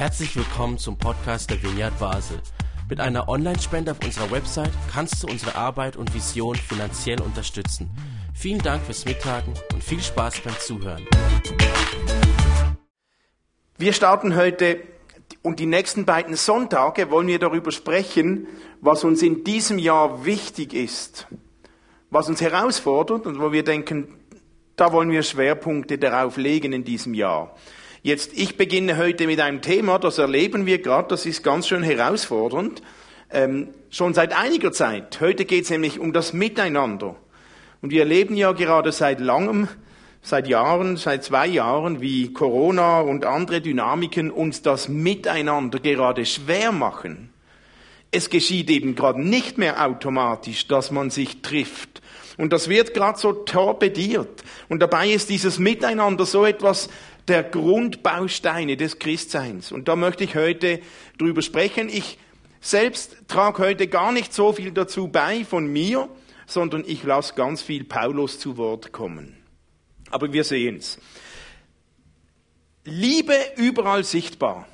Herzlich willkommen zum Podcast der Vineyard Basel. Mit einer Online-Spende auf unserer Website kannst du unsere Arbeit und Vision finanziell unterstützen. Vielen Dank fürs Mittagen und viel Spaß beim Zuhören. Wir starten heute und die nächsten beiden Sonntage wollen wir darüber sprechen, was uns in diesem Jahr wichtig ist, was uns herausfordert und wo wir denken, da wollen wir Schwerpunkte darauf legen in diesem Jahr. Jetzt, ich beginne heute mit einem Thema, das erleben wir gerade, das ist ganz schön herausfordernd, ähm, schon seit einiger Zeit. Heute geht es nämlich um das Miteinander. Und wir erleben ja gerade seit langem, seit Jahren, seit zwei Jahren, wie Corona und andere Dynamiken uns das Miteinander gerade schwer machen. Es geschieht eben gerade nicht mehr automatisch, dass man sich trifft. Und das wird gerade so torpediert. Und dabei ist dieses Miteinander so etwas der Grundbausteine des Christseins. Und da möchte ich heute drüber sprechen. Ich selbst trage heute gar nicht so viel dazu bei von mir, sondern ich lasse ganz viel Paulus zu Wort kommen. Aber wir sehen's. Liebe überall sichtbar.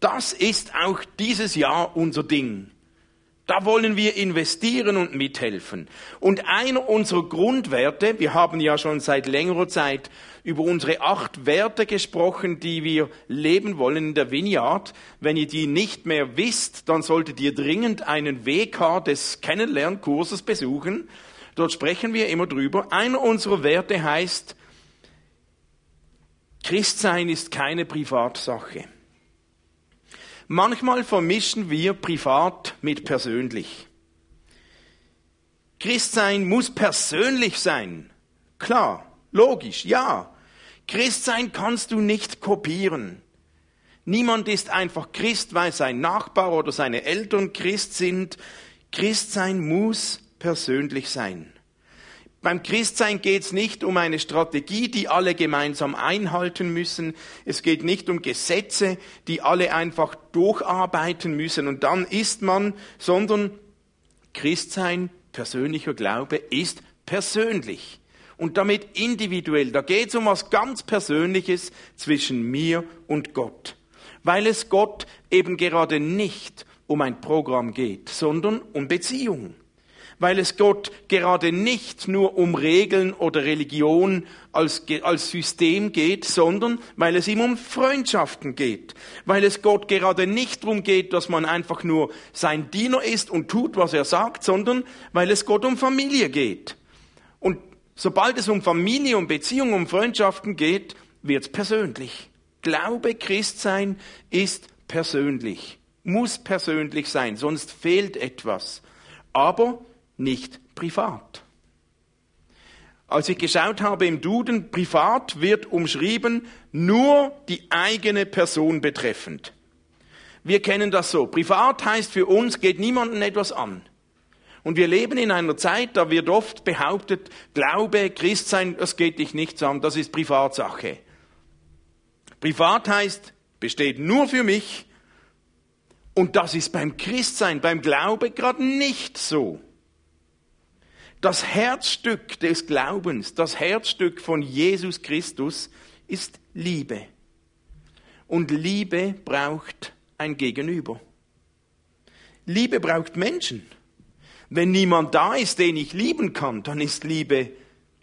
Das ist auch dieses Jahr unser Ding. Da wollen wir investieren und mithelfen. Und einer unserer Grundwerte, wir haben ja schon seit längerer Zeit über unsere acht Werte gesprochen, die wir leben wollen in der Vineyard. Wenn ihr die nicht mehr wisst, dann solltet ihr dringend einen WK des Kennenlernkurses besuchen. Dort sprechen wir immer drüber. Einer unserer Werte heißt, Christsein ist keine Privatsache. Manchmal vermischen wir privat mit persönlich. Christsein muss persönlich sein. Klar, logisch, ja. Christsein kannst du nicht kopieren. Niemand ist einfach Christ, weil sein Nachbar oder seine Eltern Christ sind. Christsein muss persönlich sein. Beim Christsein geht es nicht um eine Strategie, die alle gemeinsam einhalten müssen. Es geht nicht um Gesetze, die alle einfach durcharbeiten müssen und dann ist man, sondern Christsein, persönlicher Glaube, ist persönlich und damit individuell. Da geht es um was ganz Persönliches zwischen mir und Gott, weil es Gott eben gerade nicht um ein Programm geht, sondern um Beziehung weil es Gott gerade nicht nur um Regeln oder Religion als, als System geht, sondern weil es ihm um Freundschaften geht, weil es Gott gerade nicht darum geht, dass man einfach nur sein Diener ist und tut, was er sagt, sondern weil es Gott um Familie geht. Und sobald es um Familie, um Beziehung, um Freundschaften geht, wird es persönlich. Glaube, Christsein ist persönlich, muss persönlich sein, sonst fehlt etwas. Aber nicht privat. Als ich geschaut habe im Duden, privat wird umschrieben nur die eigene Person betreffend. Wir kennen das so. Privat heißt für uns, geht niemandem etwas an. Und wir leben in einer Zeit, da wird oft behauptet, Glaube, Christsein, das geht dich nichts an, das ist Privatsache. Privat heißt, besteht nur für mich. Und das ist beim Christsein, beim Glaube gerade nicht so. Das Herzstück des Glaubens, das Herzstück von Jesus Christus ist Liebe. Und Liebe braucht ein Gegenüber. Liebe braucht Menschen. Wenn niemand da ist, den ich lieben kann, dann ist Liebe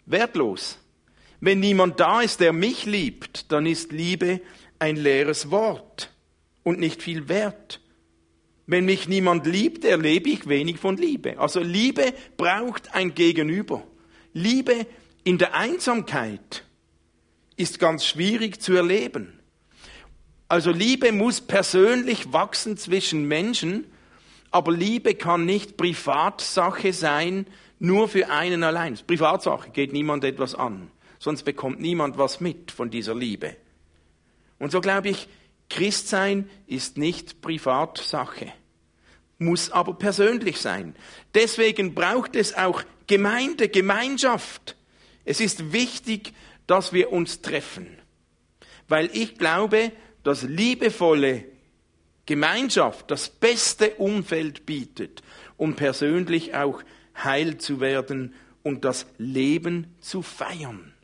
wertlos. Wenn niemand da ist, der mich liebt, dann ist Liebe ein leeres Wort und nicht viel wert. Wenn mich niemand liebt, erlebe ich wenig von Liebe. Also Liebe braucht ein Gegenüber. Liebe in der Einsamkeit ist ganz schwierig zu erleben. Also Liebe muss persönlich wachsen zwischen Menschen, aber Liebe kann nicht Privatsache sein, nur für einen allein. Privatsache geht niemand etwas an, sonst bekommt niemand was mit von dieser Liebe. Und so glaube ich, Christsein ist nicht Privatsache, muss aber persönlich sein. Deswegen braucht es auch Gemeinde, Gemeinschaft. Es ist wichtig, dass wir uns treffen, weil ich glaube, dass liebevolle Gemeinschaft das beste Umfeld bietet, um persönlich auch heil zu werden und das Leben zu feiern.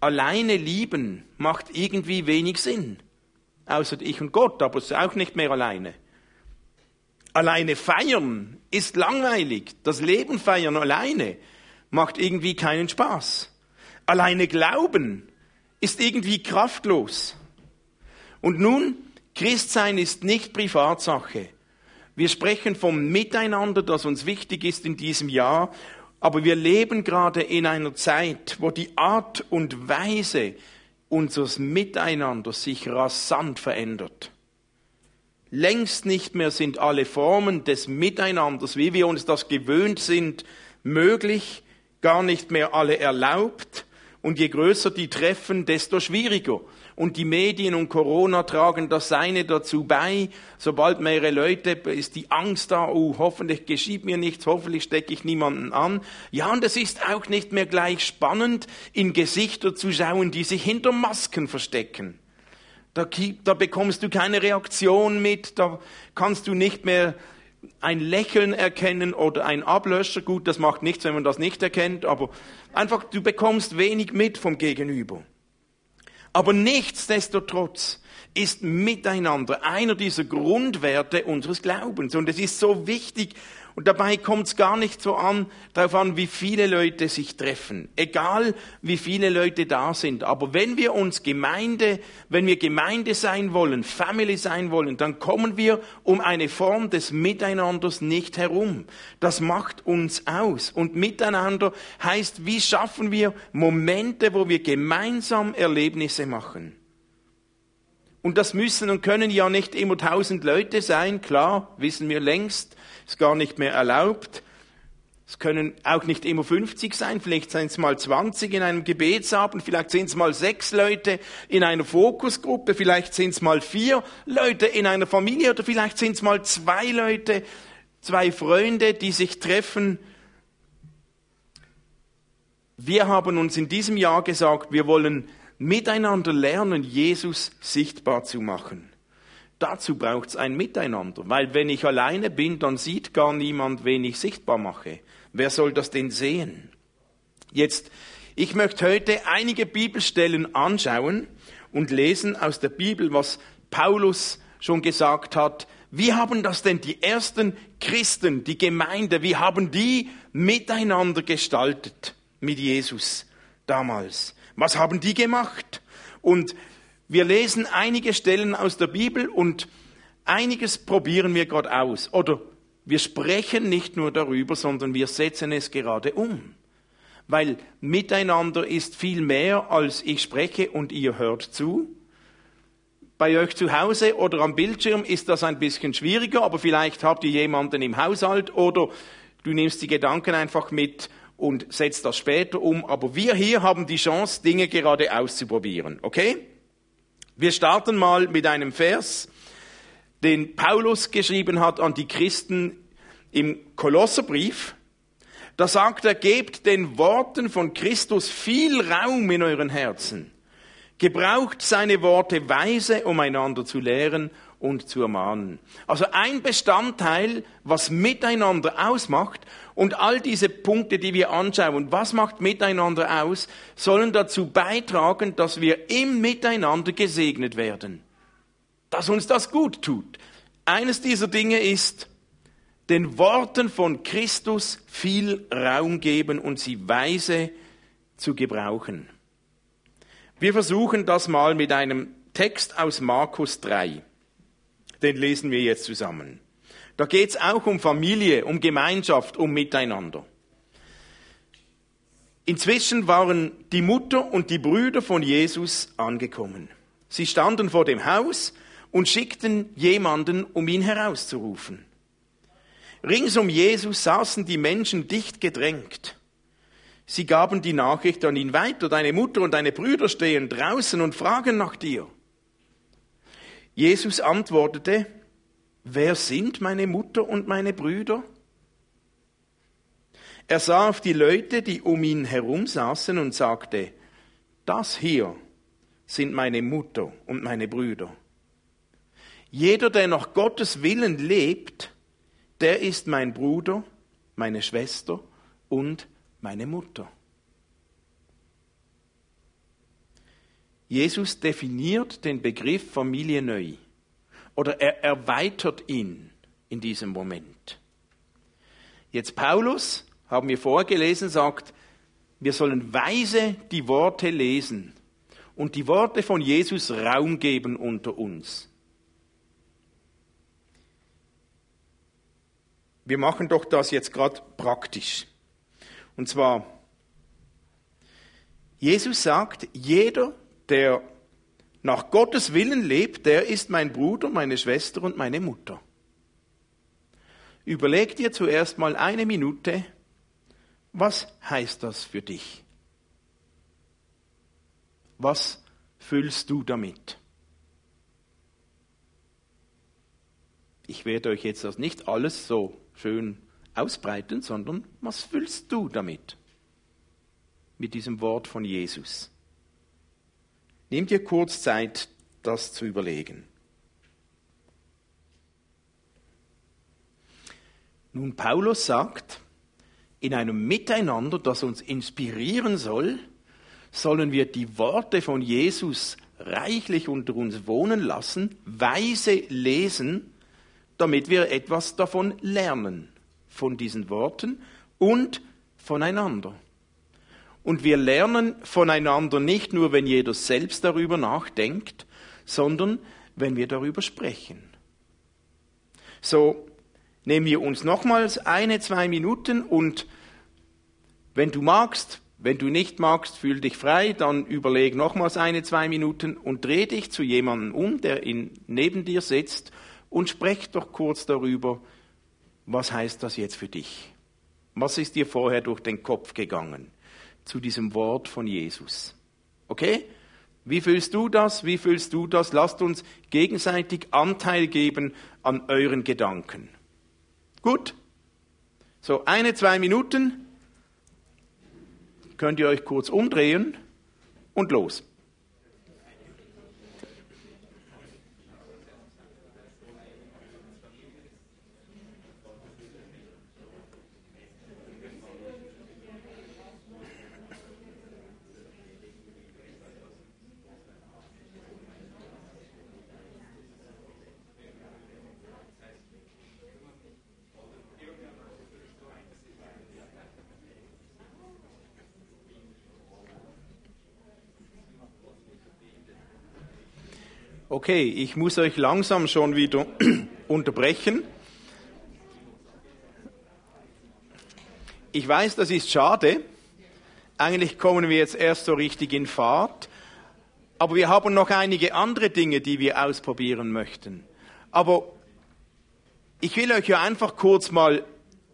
Alleine lieben macht irgendwie wenig Sinn. außer ich und Gott, aber es ist auch nicht mehr alleine. Alleine feiern ist langweilig. Das Leben feiern alleine macht irgendwie keinen Spaß. Alleine glauben ist irgendwie kraftlos. Und nun, Christsein ist nicht Privatsache. Wir sprechen vom Miteinander, das uns wichtig ist in diesem Jahr, aber wir leben gerade in einer Zeit, wo die Art und Weise unseres Miteinanders sich rasant verändert. Längst nicht mehr sind alle Formen des Miteinanders, wie wir uns das gewöhnt sind, möglich, gar nicht mehr alle erlaubt. Und je größer die Treffen, desto schwieriger. Und die Medien und Corona tragen das seine dazu bei. Sobald mehrere Leute, ist die Angst da, oh, hoffentlich geschieht mir nichts, hoffentlich stecke ich niemanden an. Ja, und es ist auch nicht mehr gleich spannend, in Gesichter zu schauen, die sich hinter Masken verstecken. Da, da bekommst du keine Reaktion mit, da kannst du nicht mehr ein Lächeln erkennen oder ein Ablöscher. Gut, das macht nichts, wenn man das nicht erkennt, aber einfach, du bekommst wenig mit vom Gegenüber. Aber nichtsdestotrotz ist Miteinander einer dieser Grundwerte unseres Glaubens. Und es ist so wichtig, und dabei kommt es gar nicht so an, darauf an, wie viele Leute sich treffen. Egal, wie viele Leute da sind. Aber wenn wir uns Gemeinde, wenn wir Gemeinde sein wollen, Family sein wollen, dann kommen wir um eine Form des Miteinanders nicht herum. Das macht uns aus. Und Miteinander heißt, wie schaffen wir Momente, wo wir gemeinsam Erlebnisse machen. Und das müssen und können ja nicht immer tausend Leute sein, klar, wissen wir längst ist gar nicht mehr erlaubt. Es können auch nicht immer 50 sein, vielleicht sind es mal 20 in einem Gebetsabend, vielleicht sind es mal sechs Leute in einer Fokusgruppe, vielleicht sind es mal vier Leute in einer Familie oder vielleicht sind es mal zwei Leute, zwei Freunde, die sich treffen. Wir haben uns in diesem Jahr gesagt, wir wollen miteinander lernen, Jesus sichtbar zu machen. Dazu braucht es ein Miteinander, weil wenn ich alleine bin, dann sieht gar niemand, wen ich sichtbar mache. Wer soll das denn sehen? Jetzt, ich möchte heute einige Bibelstellen anschauen und lesen aus der Bibel, was Paulus schon gesagt hat. Wie haben das denn die ersten Christen, die Gemeinde, wie haben die miteinander gestaltet mit Jesus damals? Was haben die gemacht? Und wir lesen einige Stellen aus der Bibel und einiges probieren wir Gott aus. Oder wir sprechen nicht nur darüber, sondern wir setzen es gerade um. Weil miteinander ist viel mehr als ich spreche und ihr hört zu. Bei euch zu Hause oder am Bildschirm ist das ein bisschen schwieriger, aber vielleicht habt ihr jemanden im Haushalt oder du nimmst die Gedanken einfach mit und setzt das später um. Aber wir hier haben die Chance, Dinge gerade auszuprobieren. Okay? Wir starten mal mit einem Vers, den Paulus geschrieben hat an die Christen im Kolosserbrief. Da sagt er, gebt den Worten von Christus viel Raum in euren Herzen. Gebraucht seine Worte weise, um einander zu lehren und zu ermahnen. Also ein Bestandteil, was miteinander ausmacht und all diese Punkte, die wir anschauen, was macht miteinander aus, sollen dazu beitragen, dass wir im Miteinander gesegnet werden. Dass uns das gut tut. Eines dieser Dinge ist, den Worten von Christus viel Raum geben und sie weise zu gebrauchen. Wir versuchen das mal mit einem Text aus Markus 3 den lesen wir jetzt zusammen. Da geht es auch um Familie, um Gemeinschaft, um Miteinander. Inzwischen waren die Mutter und die Brüder von Jesus angekommen. Sie standen vor dem Haus und schickten jemanden, um ihn herauszurufen. Rings um Jesus saßen die Menschen dicht gedrängt. Sie gaben die Nachricht an ihn weiter, deine Mutter und deine Brüder stehen draußen und fragen nach dir. Jesus antwortete, wer sind meine Mutter und meine Brüder? Er sah auf die Leute, die um ihn herum saßen und sagte, das hier sind meine Mutter und meine Brüder. Jeder, der nach Gottes Willen lebt, der ist mein Bruder, meine Schwester und meine Mutter. Jesus definiert den Begriff Familie neu oder er erweitert ihn in diesem Moment. Jetzt Paulus, haben wir vorgelesen, sagt, wir sollen weise die Worte lesen und die Worte von Jesus Raum geben unter uns. Wir machen doch das jetzt gerade praktisch. Und zwar, Jesus sagt, jeder, der nach Gottes Willen lebt, der ist mein Bruder, meine Schwester und meine Mutter. Überleg dir zuerst mal eine Minute, was heißt das für dich? Was füllst du damit? Ich werde euch jetzt das nicht alles so schön ausbreiten, sondern was füllst du damit? Mit diesem Wort von Jesus. Nimm dir kurz Zeit, das zu überlegen. Nun, Paulus sagt, in einem Miteinander, das uns inspirieren soll, sollen wir die Worte von Jesus reichlich unter uns wohnen lassen, weise lesen, damit wir etwas davon lernen, von diesen Worten und voneinander. Und wir lernen voneinander nicht nur, wenn jeder selbst darüber nachdenkt, sondern wenn wir darüber sprechen. So nehmen wir uns nochmals eine, zwei Minuten und wenn du magst, wenn du nicht magst, fühl dich frei, dann überleg nochmals eine, zwei Minuten und dreh dich zu jemandem um, der in, neben dir sitzt und sprech doch kurz darüber, was heißt das jetzt für dich? Was ist dir vorher durch den Kopf gegangen zu diesem Wort von Jesus? Okay? Wie fühlst du das? Wie fühlst du das? Lasst uns gegenseitig Anteil geben an euren Gedanken. Gut? So, eine, zwei Minuten könnt ihr euch kurz umdrehen und los. Okay, ich muss euch langsam schon wieder unterbrechen. Ich weiß, das ist schade. Eigentlich kommen wir jetzt erst so richtig in Fahrt. Aber wir haben noch einige andere Dinge, die wir ausprobieren möchten. Aber ich will euch ja einfach kurz mal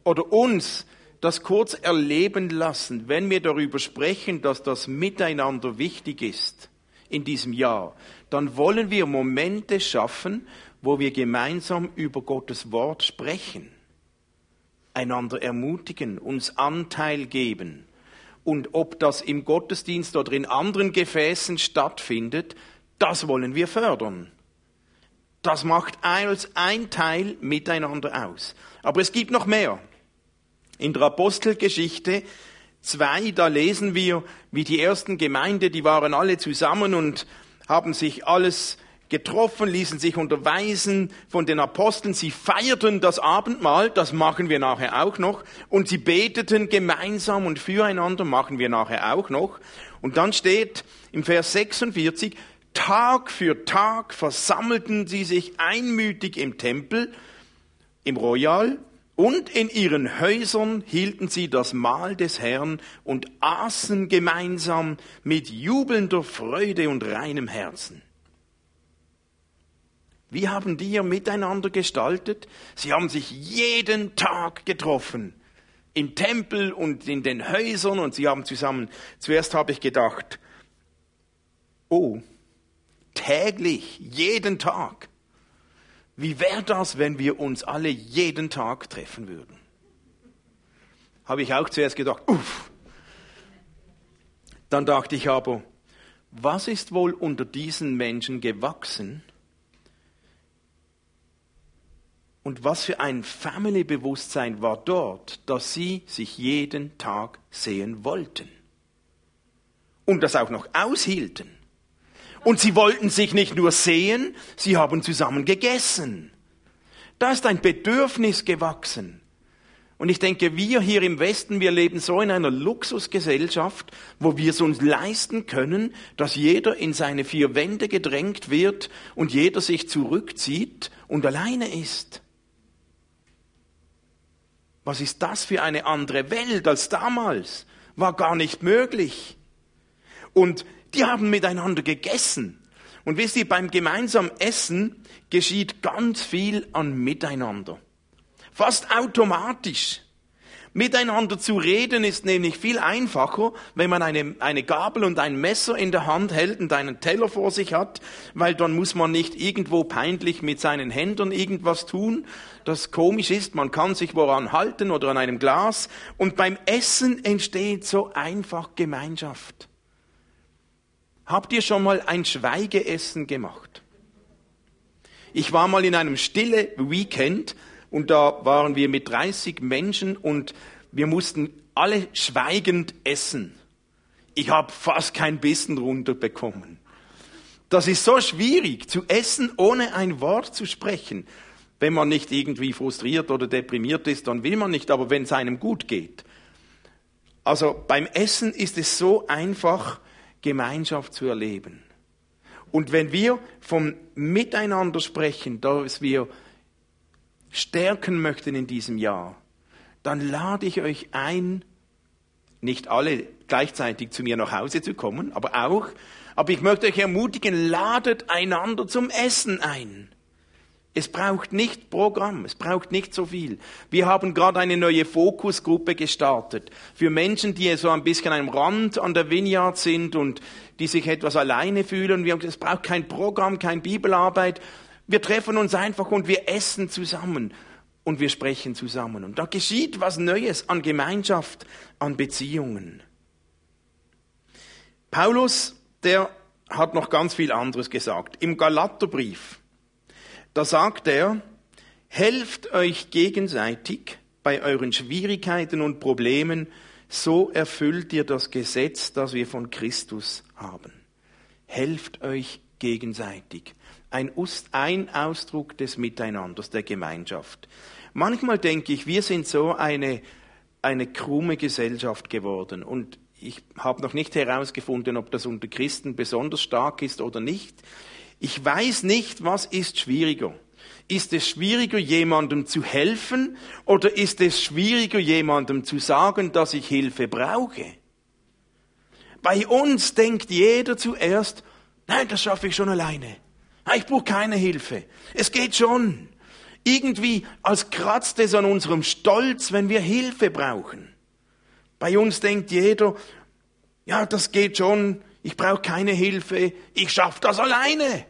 oder uns das kurz erleben lassen, wenn wir darüber sprechen, dass das Miteinander wichtig ist in diesem Jahr, dann wollen wir Momente schaffen, wo wir gemeinsam über Gottes Wort sprechen, einander ermutigen, uns Anteil geben. Und ob das im Gottesdienst oder in anderen Gefäßen stattfindet, das wollen wir fördern. Das macht als ein Teil miteinander aus. Aber es gibt noch mehr. In der Apostelgeschichte 2, da lesen wir, wie die ersten Gemeinde, die waren alle zusammen und haben sich alles getroffen, ließen sich unterweisen von den Aposteln. Sie feierten das Abendmahl, das machen wir nachher auch noch. Und sie beteten gemeinsam und füreinander, machen wir nachher auch noch. Und dann steht im Vers 46, Tag für Tag versammelten sie sich einmütig im Tempel, im Royal, und in ihren Häusern hielten sie das Mahl des Herrn und aßen gemeinsam mit jubelnder Freude und reinem Herzen. Wie haben die ihr miteinander gestaltet? Sie haben sich jeden Tag getroffen. Im Tempel und in den Häusern und sie haben zusammen, zuerst habe ich gedacht, oh, täglich, jeden Tag. Wie wäre das, wenn wir uns alle jeden Tag treffen würden? Habe ich auch zuerst gedacht, uff. Dann dachte ich aber, was ist wohl unter diesen Menschen gewachsen? Und was für ein Family-Bewusstsein war dort, dass sie sich jeden Tag sehen wollten. Und das auch noch aushielten. Und sie wollten sich nicht nur sehen, sie haben zusammen gegessen. Da ist ein Bedürfnis gewachsen. Und ich denke, wir hier im Westen, wir leben so in einer Luxusgesellschaft, wo wir es uns leisten können, dass jeder in seine vier Wände gedrängt wird und jeder sich zurückzieht und alleine ist. Was ist das für eine andere Welt als damals? War gar nicht möglich. Und die haben miteinander gegessen. Und wisst ihr, beim gemeinsamen Essen geschieht ganz viel an Miteinander. Fast automatisch. Miteinander zu reden ist nämlich viel einfacher, wenn man eine, eine Gabel und ein Messer in der Hand hält und einen Teller vor sich hat, weil dann muss man nicht irgendwo peinlich mit seinen Händen irgendwas tun, das komisch ist. Man kann sich woran halten oder an einem Glas. Und beim Essen entsteht so einfach Gemeinschaft. Habt ihr schon mal ein Schweigeessen gemacht? Ich war mal in einem stille Weekend und da waren wir mit 30 Menschen und wir mussten alle schweigend essen. Ich habe fast kein Bissen runterbekommen. Das ist so schwierig zu essen, ohne ein Wort zu sprechen. Wenn man nicht irgendwie frustriert oder deprimiert ist, dann will man nicht, aber wenn es einem gut geht. Also beim Essen ist es so einfach, Gemeinschaft zu erleben. Und wenn wir vom Miteinander sprechen, dass wir stärken möchten in diesem Jahr, dann lade ich euch ein, nicht alle gleichzeitig zu mir nach Hause zu kommen, aber auch, aber ich möchte euch ermutigen, ladet einander zum Essen ein. Es braucht nicht Programm, es braucht nicht so viel. Wir haben gerade eine neue Fokusgruppe gestartet für Menschen, die so ein bisschen am Rand an der Vineyard sind und die sich etwas alleine fühlen. Wir, es braucht kein Programm, kein Bibelarbeit, wir treffen uns einfach und wir essen zusammen und wir sprechen zusammen. Und da geschieht was Neues an Gemeinschaft, an Beziehungen. Paulus, der hat noch ganz viel anderes gesagt. Im Galaterbrief, da sagt er, helft euch gegenseitig bei euren Schwierigkeiten und Problemen, so erfüllt ihr das Gesetz, das wir von Christus haben. Helft euch gegenseitig ein, ein Ausdruck des Miteinanders, der Gemeinschaft. Manchmal denke ich, wir sind so eine, eine krumme Gesellschaft geworden und ich habe noch nicht herausgefunden, ob das unter Christen besonders stark ist oder nicht. Ich weiß nicht, was ist schwieriger. Ist es schwieriger, jemandem zu helfen oder ist es schwieriger, jemandem zu sagen, dass ich Hilfe brauche? Bei uns denkt jeder zuerst, nein, das schaffe ich schon alleine. Ich brauche keine Hilfe. Es geht schon. Irgendwie als kratzt es an unserem Stolz, wenn wir Hilfe brauchen. Bei uns denkt jeder, ja, das geht schon, ich brauche keine Hilfe, ich schaffe das alleine.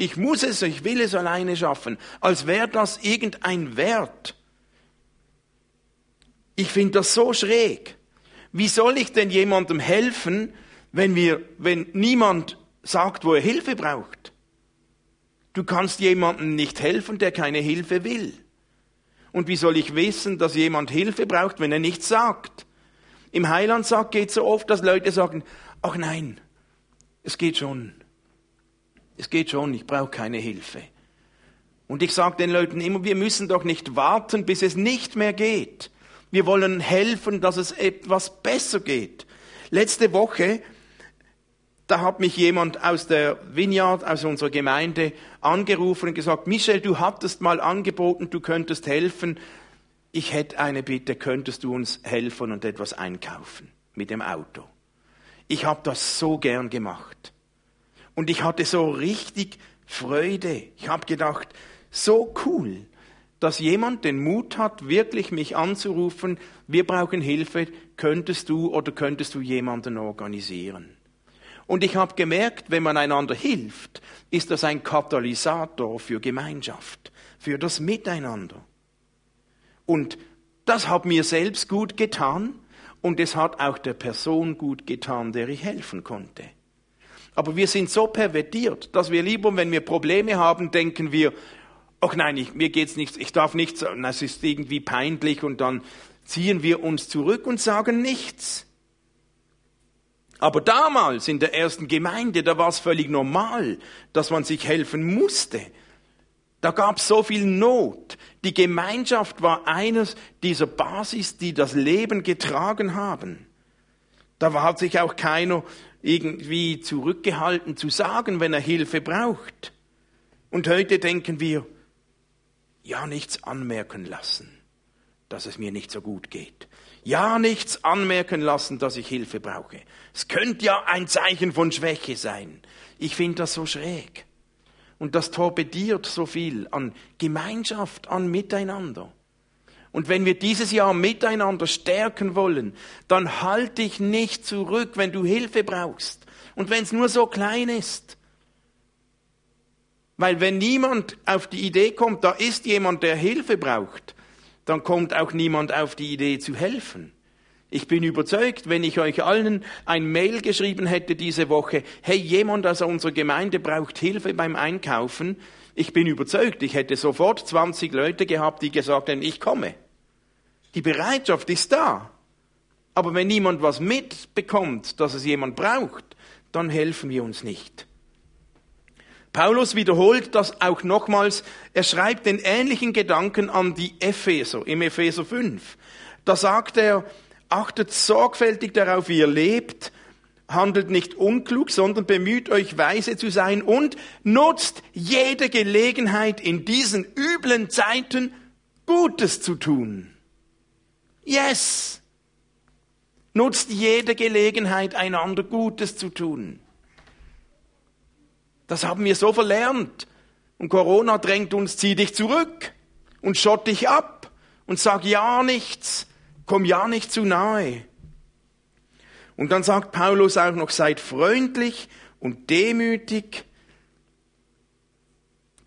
Ich muss es, ich will es alleine schaffen, als wäre das irgendein Wert. Ich finde das so schräg. Wie soll ich denn jemandem helfen, wenn, wir, wenn niemand sagt, wo er Hilfe braucht? Du kannst jemandem nicht helfen, der keine Hilfe will. Und wie soll ich wissen, dass jemand Hilfe braucht, wenn er nichts sagt? Im Heilandsack geht es so oft, dass Leute sagen, ach nein, es geht schon. Es geht schon, ich brauche keine Hilfe. Und ich sage den Leuten immer, wir müssen doch nicht warten, bis es nicht mehr geht. Wir wollen helfen, dass es etwas besser geht. Letzte Woche da hat mich jemand aus der Vineyard, aus unserer Gemeinde angerufen und gesagt, Michel, du hattest mal angeboten, du könntest helfen. Ich hätte eine Bitte, könntest du uns helfen und etwas einkaufen mit dem Auto? Ich habe das so gern gemacht. Und ich hatte so richtig Freude. Ich habe gedacht, so cool, dass jemand den Mut hat, wirklich mich anzurufen, wir brauchen Hilfe, könntest du oder könntest du jemanden organisieren? Und ich habe gemerkt, wenn man einander hilft, ist das ein Katalysator für Gemeinschaft, für das Miteinander. Und das hat mir selbst gut getan und es hat auch der Person gut getan, der ich helfen konnte. Aber wir sind so pervertiert, dass wir lieber, wenn wir Probleme haben, denken wir, ach nein, ich, mir geht's nichts, ich darf nichts, es ist irgendwie peinlich und dann ziehen wir uns zurück und sagen nichts. Aber damals in der ersten Gemeinde, da war es völlig normal, dass man sich helfen musste. Da gab es so viel Not. Die Gemeinschaft war eines dieser Basis, die das Leben getragen haben. Da hat sich auch keiner irgendwie zurückgehalten zu sagen, wenn er Hilfe braucht. Und heute denken wir, ja, nichts anmerken lassen, dass es mir nicht so gut geht. Ja, nichts anmerken lassen, dass ich Hilfe brauche. Es könnte ja ein Zeichen von Schwäche sein. Ich finde das so schräg. Und das torpediert so viel an Gemeinschaft, an Miteinander. Und wenn wir dieses Jahr miteinander stärken wollen, dann halt dich nicht zurück, wenn du Hilfe brauchst. Und wenn es nur so klein ist. Weil wenn niemand auf die Idee kommt, da ist jemand, der Hilfe braucht, dann kommt auch niemand auf die Idee zu helfen. Ich bin überzeugt, wenn ich euch allen ein Mail geschrieben hätte diese Woche, hey, jemand aus unserer Gemeinde braucht Hilfe beim Einkaufen, ich bin überzeugt, ich hätte sofort 20 Leute gehabt, die gesagt hätten, ich komme. Die Bereitschaft ist da. Aber wenn niemand was mitbekommt, dass es jemand braucht, dann helfen wir uns nicht. Paulus wiederholt das auch nochmals. Er schreibt den ähnlichen Gedanken an die Epheser im Epheser 5. Da sagt er, achtet sorgfältig darauf, wie ihr lebt, handelt nicht unklug, sondern bemüht euch weise zu sein und nutzt jede Gelegenheit in diesen üblen Zeiten Gutes zu tun. Yes! Nutzt jede Gelegenheit, einander Gutes zu tun. Das haben wir so verlernt. Und Corona drängt uns, zieh dich zurück und schott dich ab und sag ja nichts, komm ja nicht zu nahe. Und dann sagt Paulus auch noch, seid freundlich und demütig,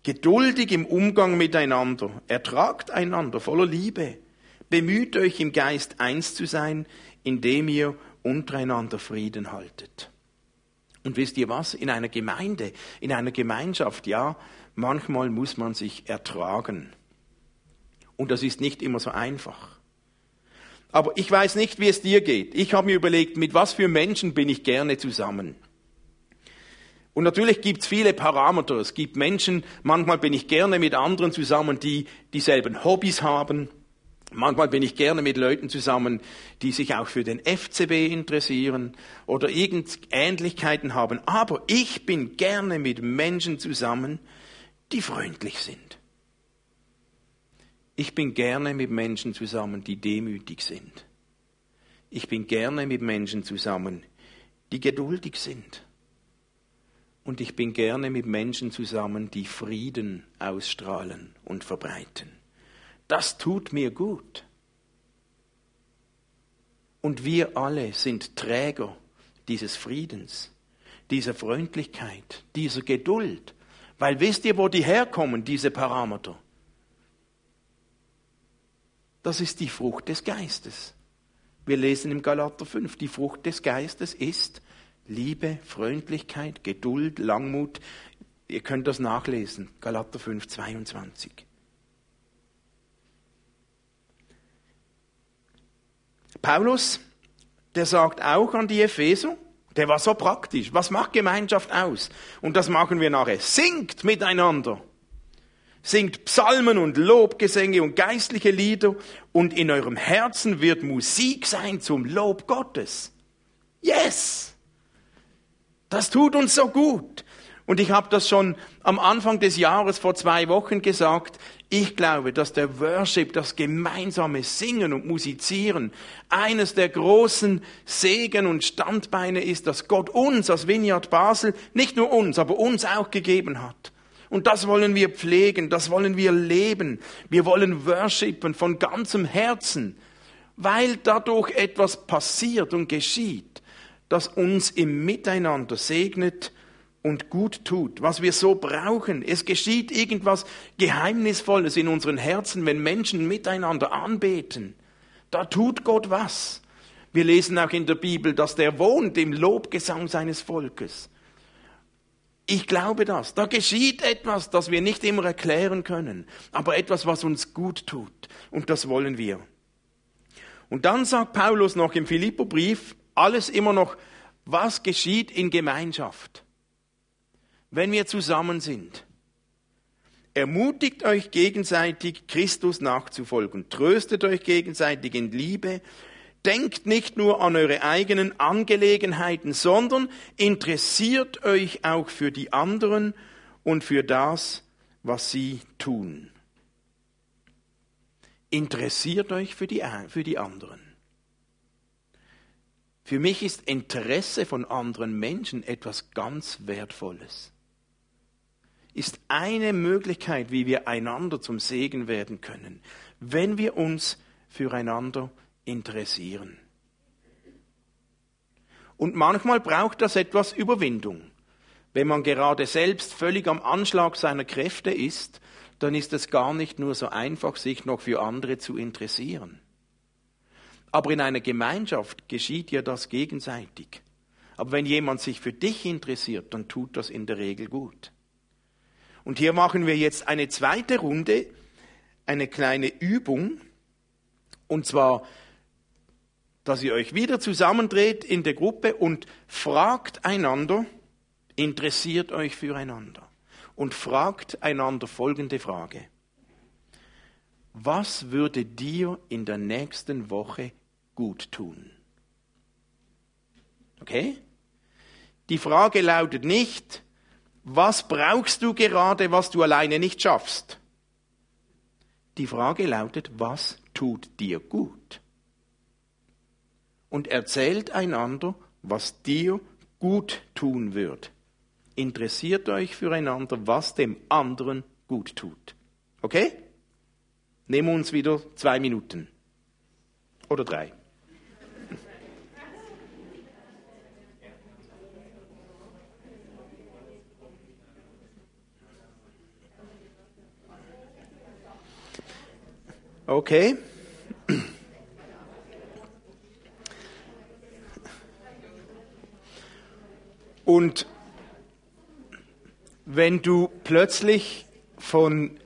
geduldig im Umgang miteinander, ertragt einander voller Liebe, bemüht euch im Geist eins zu sein, indem ihr untereinander Frieden haltet. Und wisst ihr was? In einer Gemeinde, in einer Gemeinschaft, ja, manchmal muss man sich ertragen. Und das ist nicht immer so einfach. Aber ich weiß nicht, wie es dir geht. Ich habe mir überlegt, mit was für Menschen bin ich gerne zusammen. Und natürlich gibt es viele Parameter. Es gibt Menschen, manchmal bin ich gerne mit anderen zusammen, die dieselben Hobbys haben. Manchmal bin ich gerne mit Leuten zusammen, die sich auch für den FCB interessieren oder irgend Ähnlichkeiten haben. Aber ich bin gerne mit Menschen zusammen, die freundlich sind. Ich bin gerne mit Menschen zusammen, die demütig sind. Ich bin gerne mit Menschen zusammen, die geduldig sind. Und ich bin gerne mit Menschen zusammen, die Frieden ausstrahlen und verbreiten. Das tut mir gut. Und wir alle sind Träger dieses Friedens, dieser Freundlichkeit, dieser Geduld. Weil wisst ihr, wo die herkommen, diese Parameter? Das ist die Frucht des Geistes. Wir lesen im Galater 5, die Frucht des Geistes ist Liebe, Freundlichkeit, Geduld, Langmut. Ihr könnt das nachlesen, Galater 5, 22. Paulus, der sagt auch an die Epheser, der war so praktisch. Was macht Gemeinschaft aus? Und das machen wir nachher. Singt miteinander. Singt Psalmen und Lobgesänge und geistliche Lieder und in eurem Herzen wird Musik sein zum Lob Gottes. Yes! Das tut uns so gut. Und ich habe das schon am Anfang des Jahres vor zwei Wochen gesagt. Ich glaube, dass der Worship, das gemeinsame Singen und Musizieren, eines der großen Segen und Standbeine ist, dass Gott uns als Vineyard Basel, nicht nur uns, aber uns auch gegeben hat. Und das wollen wir pflegen, das wollen wir leben. Wir wollen worshipen von ganzem Herzen, weil dadurch etwas passiert und geschieht, das uns im Miteinander segnet und gut tut, was wir so brauchen. Es geschieht irgendwas Geheimnisvolles in unseren Herzen, wenn Menschen miteinander anbeten. Da tut Gott was. Wir lesen auch in der Bibel, dass der wohnt im Lobgesang seines Volkes. Ich glaube das. Da geschieht etwas, das wir nicht immer erklären können, aber etwas, was uns gut tut. Und das wollen wir. Und dann sagt Paulus noch im Philipperbrief, alles immer noch Was geschieht in Gemeinschaft, wenn wir zusammen sind? Ermutigt euch gegenseitig, Christus nachzufolgen. Tröstet euch gegenseitig in Liebe. Denkt nicht nur an eure eigenen Angelegenheiten, sondern interessiert euch auch für die anderen und für das, was sie tun. Interessiert euch für die, für die anderen. Für mich ist Interesse von anderen Menschen etwas ganz Wertvolles ist eine Möglichkeit, wie wir einander zum Segen werden können, wenn wir uns füreinander interessieren. Und manchmal braucht das etwas Überwindung. Wenn man gerade selbst völlig am Anschlag seiner Kräfte ist, dann ist es gar nicht nur so einfach, sich noch für andere zu interessieren. Aber in einer Gemeinschaft geschieht ja das gegenseitig. Aber wenn jemand sich für dich interessiert, dann tut das in der Regel gut. Und hier machen wir jetzt eine zweite Runde, eine kleine Übung. Und zwar, dass ihr euch wieder zusammendreht in der Gruppe und fragt einander, interessiert euch füreinander. Und fragt einander folgende Frage. Was würde dir in der nächsten Woche gut tun? Okay? Die Frage lautet nicht, was brauchst du gerade, was du alleine nicht schaffst? Die Frage lautet, was tut dir gut? Und erzählt einander, was dir gut tun wird. Interessiert euch füreinander, was dem anderen gut tut. Okay? Nehmen wir uns wieder zwei Minuten. Oder drei. Okay. Und wenn du plötzlich von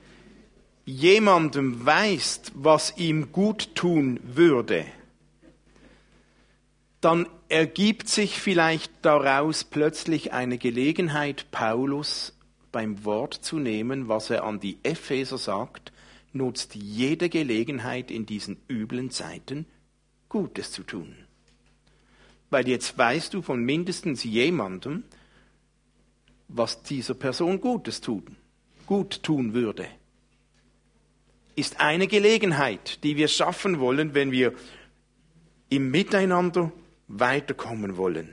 jemandem weißt, was ihm gut tun würde, dann ergibt sich vielleicht daraus plötzlich eine Gelegenheit, Paulus beim Wort zu nehmen, was er an die Epheser sagt, nutzt jede Gelegenheit in diesen üblen Zeiten, Gutes zu tun. Weil jetzt weißt du von mindestens jemandem, was dieser Person Gutes tun, gut tun würde. Ist eine Gelegenheit, die wir schaffen wollen, wenn wir im Miteinander weiterkommen wollen.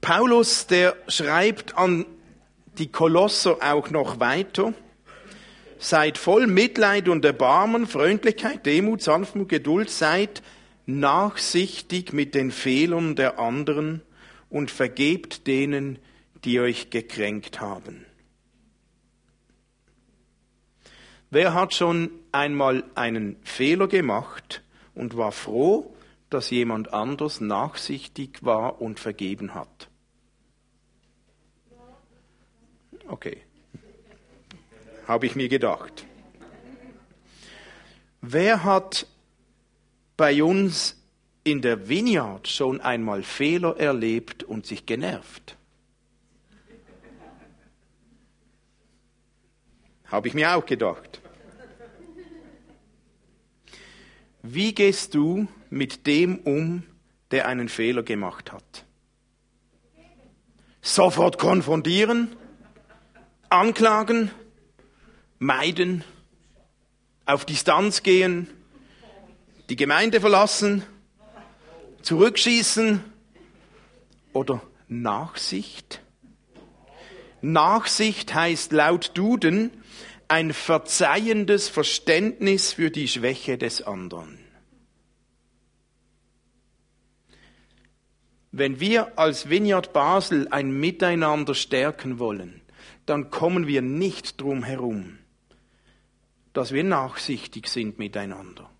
Paulus, der schreibt an die Kolosser auch noch weiter. Seid voll Mitleid und Erbarmen, Freundlichkeit, Demut, Sanftmut, Geduld, seid nachsichtig mit den Fehlern der anderen und vergebt denen, die euch gekränkt haben. Wer hat schon einmal einen Fehler gemacht und war froh, dass jemand anders nachsichtig war und vergeben hat? Okay. Habe ich mir gedacht. Wer hat bei uns in der Vineyard schon einmal Fehler erlebt und sich genervt? Habe ich mir auch gedacht. Wie gehst du mit dem um, der einen Fehler gemacht hat? Sofort konfrontieren? anklagen, meiden, auf Distanz gehen, die Gemeinde verlassen, zurückschießen oder Nachsicht? Nachsicht heißt laut Duden ein verzeihendes Verständnis für die Schwäche des anderen. Wenn wir als Vineyard Basel ein Miteinander stärken wollen, dann kommen wir nicht drum herum, dass wir nachsichtig sind miteinander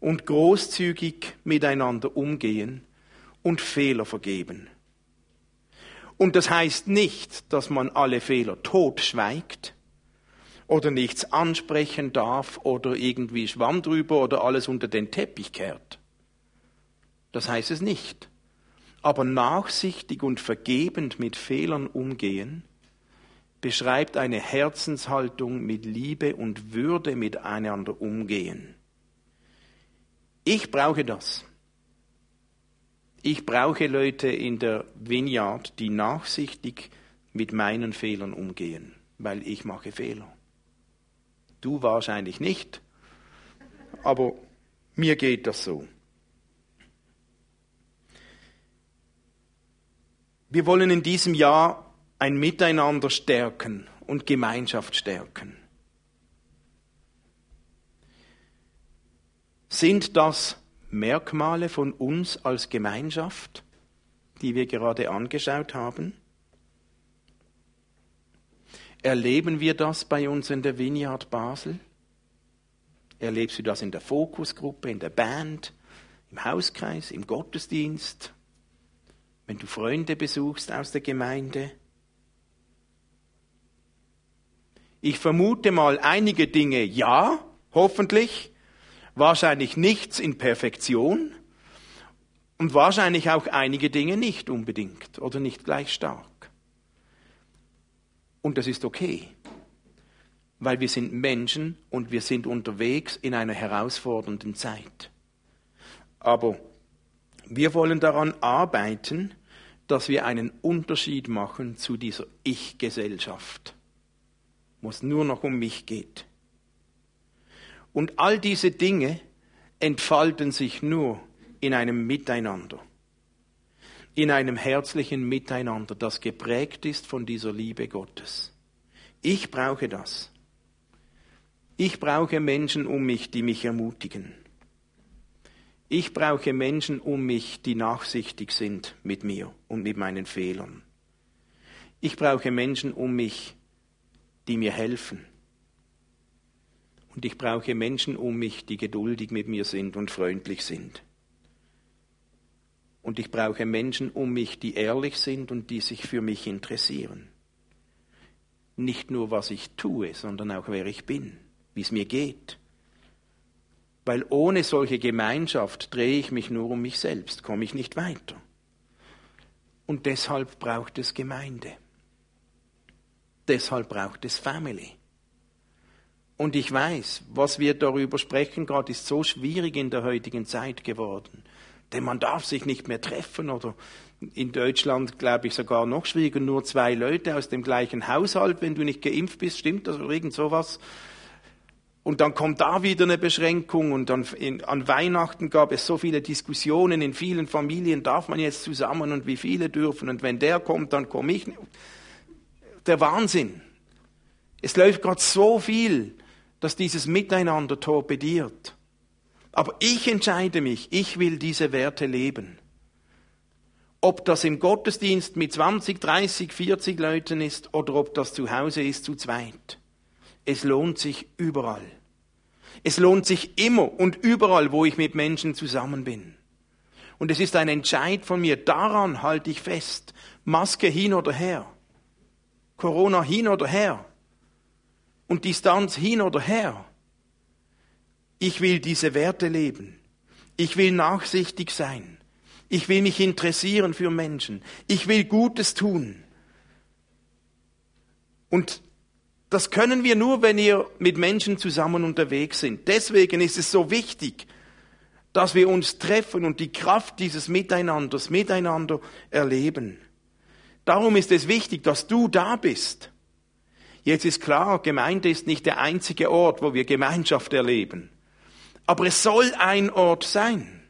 und großzügig miteinander umgehen und Fehler vergeben. Und das heißt nicht, dass man alle Fehler totschweigt oder nichts ansprechen darf oder irgendwie Schwamm drüber oder alles unter den Teppich kehrt. Das heißt es nicht. Aber nachsichtig und vergebend mit Fehlern umgehen, beschreibt eine Herzenshaltung mit Liebe und Würde miteinander umgehen. Ich brauche das. Ich brauche Leute in der Vineyard, die nachsichtig mit meinen Fehlern umgehen, weil ich mache Fehler. Du wahrscheinlich nicht, aber mir geht das so. Wir wollen in diesem Jahr ein Miteinander stärken und Gemeinschaft stärken. Sind das Merkmale von uns als Gemeinschaft, die wir gerade angeschaut haben? Erleben wir das bei uns in der Vineyard Basel? Erlebst du das in der Fokusgruppe, in der Band, im Hauskreis, im Gottesdienst, wenn du Freunde besuchst aus der Gemeinde? Ich vermute mal einige Dinge ja, hoffentlich, wahrscheinlich nichts in Perfektion und wahrscheinlich auch einige Dinge nicht unbedingt oder nicht gleich stark. Und das ist okay, weil wir sind Menschen und wir sind unterwegs in einer herausfordernden Zeit. Aber wir wollen daran arbeiten, dass wir einen Unterschied machen zu dieser Ich-Gesellschaft, wo es nur noch um mich geht. Und all diese Dinge entfalten sich nur in einem Miteinander, in einem herzlichen Miteinander, das geprägt ist von dieser Liebe Gottes. Ich brauche das. Ich brauche Menschen um mich, die mich ermutigen. Ich brauche Menschen um mich, die nachsichtig sind mit mir und mit meinen Fehlern. Ich brauche Menschen um mich, die mir helfen und ich brauche Menschen um mich, die geduldig mit mir sind und freundlich sind. Und ich brauche Menschen um mich, die ehrlich sind und die sich für mich interessieren. Nicht nur, was ich tue, sondern auch, wer ich bin, wie es mir geht. Weil ohne solche Gemeinschaft drehe ich mich nur um mich selbst, komme ich nicht weiter. Und deshalb braucht es Gemeinde. Deshalb braucht es Family. Und ich weiß, was wir darüber sprechen gerade, ist so schwierig in der heutigen Zeit geworden. Denn man darf sich nicht mehr treffen oder in Deutschland, glaube ich, sogar noch schwieriger, nur zwei Leute aus dem gleichen Haushalt, wenn du nicht geimpft bist, stimmt das oder irgend sowas. Und dann kommt da wieder eine Beschränkung und dann in, an Weihnachten gab es so viele Diskussionen in vielen Familien, darf man jetzt zusammen und wie viele dürfen und wenn der kommt, dann komme ich. Der Wahnsinn. Es läuft gerade so viel das dieses Miteinander torpediert. Aber ich entscheide mich, ich will diese Werte leben. Ob das im Gottesdienst mit 20, 30, 40 Leuten ist oder ob das zu Hause ist zu zweit. Es lohnt sich überall. Es lohnt sich immer und überall, wo ich mit Menschen zusammen bin. Und es ist ein Entscheid von mir, daran halte ich fest. Maske hin oder her. Corona hin oder her und Distanz hin oder her. Ich will diese Werte leben. Ich will nachsichtig sein. Ich will mich interessieren für Menschen. Ich will Gutes tun. Und das können wir nur, wenn wir mit Menschen zusammen unterwegs sind. Deswegen ist es so wichtig, dass wir uns treffen und die Kraft dieses Miteinanders miteinander erleben. Darum ist es wichtig, dass du da bist. Jetzt ist klar, Gemeinde ist nicht der einzige Ort, wo wir Gemeinschaft erleben. Aber es soll ein Ort sein.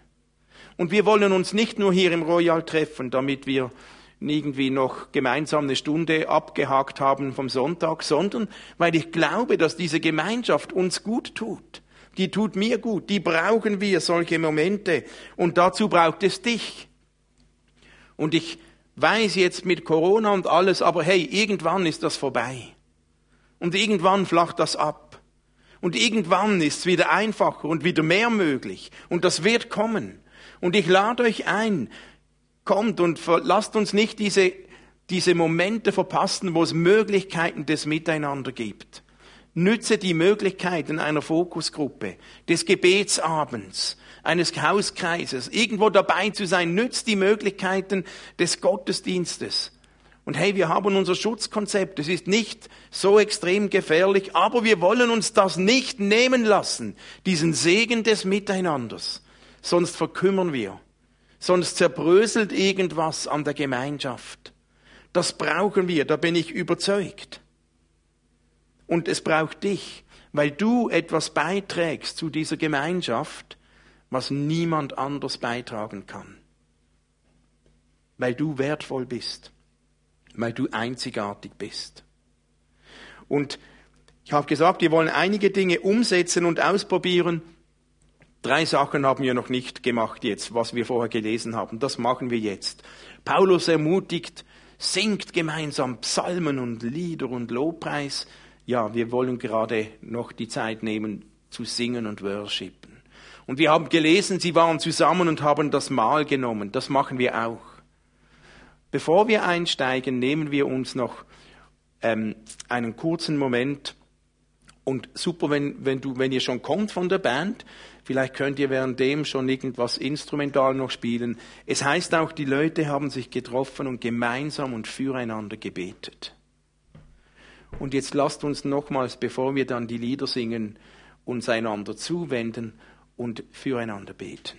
Und wir wollen uns nicht nur hier im Royal treffen, damit wir irgendwie noch gemeinsam eine Stunde abgehakt haben vom Sonntag, sondern weil ich glaube, dass diese Gemeinschaft uns gut tut. Die tut mir gut, die brauchen wir, solche Momente. Und dazu braucht es dich. Und ich weiß jetzt mit Corona und alles, aber hey, irgendwann ist das vorbei. Und irgendwann flacht das ab. Und irgendwann ist es wieder einfacher und wieder mehr möglich. Und das wird kommen. Und ich lade euch ein, kommt und lasst uns nicht diese, diese Momente verpassen, wo es Möglichkeiten des Miteinander gibt. Nütze die Möglichkeiten einer Fokusgruppe, des Gebetsabends, eines Hauskreises, irgendwo dabei zu sein. Nützt die Möglichkeiten des Gottesdienstes. Und hey, wir haben unser Schutzkonzept. Es ist nicht so extrem gefährlich, aber wir wollen uns das nicht nehmen lassen, diesen Segen des Miteinanders. Sonst verkümmern wir. Sonst zerbröselt irgendwas an der Gemeinschaft. Das brauchen wir, da bin ich überzeugt. Und es braucht dich, weil du etwas beiträgst zu dieser Gemeinschaft, was niemand anders beitragen kann. Weil du wertvoll bist, weil du einzigartig bist. Und ich habe gesagt, wir wollen einige Dinge umsetzen und ausprobieren. Drei Sachen haben wir noch nicht gemacht jetzt, was wir vorher gelesen haben. Das machen wir jetzt. Paulus ermutigt, singt gemeinsam Psalmen und Lieder und Lobpreis ja, wir wollen gerade noch die Zeit nehmen zu singen und worshipen. Und wir haben gelesen, sie waren zusammen und haben das Mahl genommen. Das machen wir auch. Bevor wir einsteigen, nehmen wir uns noch ähm, einen kurzen Moment. Und super, wenn, wenn, du, wenn ihr schon kommt von der Band, vielleicht könnt ihr währenddem schon irgendwas instrumental noch spielen. Es heißt auch, die Leute haben sich getroffen und gemeinsam und füreinander gebetet. Und jetzt lasst uns nochmals, bevor wir dann die Lieder singen, uns einander zuwenden und füreinander beten.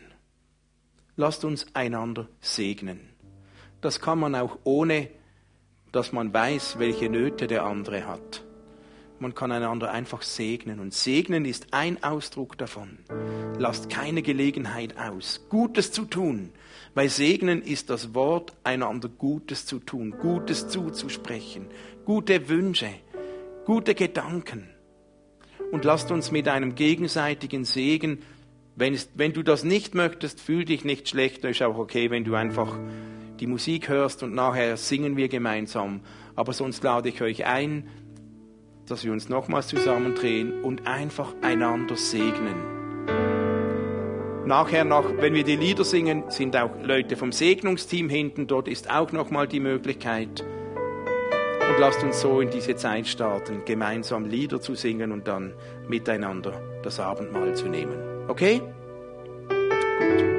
Lasst uns einander segnen. Das kann man auch ohne, dass man weiß, welche Nöte der andere hat. Man kann einander einfach segnen. Und segnen ist ein Ausdruck davon. Lasst keine Gelegenheit aus, Gutes zu tun. Weil segnen ist das Wort, einander Gutes zu tun, Gutes zuzusprechen, gute Wünsche, gute Gedanken. Und lasst uns mit einem gegenseitigen Segen, wenn, es, wenn du das nicht möchtest, fühl dich nicht schlecht, ist auch okay, wenn du einfach die Musik hörst und nachher singen wir gemeinsam. Aber sonst lade ich euch ein, dass wir uns nochmals zusammendrehen und einfach einander segnen. Nachher noch, wenn wir die Lieder singen, sind auch Leute vom Segnungsteam hinten. Dort ist auch nochmal die Möglichkeit. Und lasst uns so in diese Zeit starten, gemeinsam Lieder zu singen und dann miteinander das Abendmahl zu nehmen. Okay? Gut.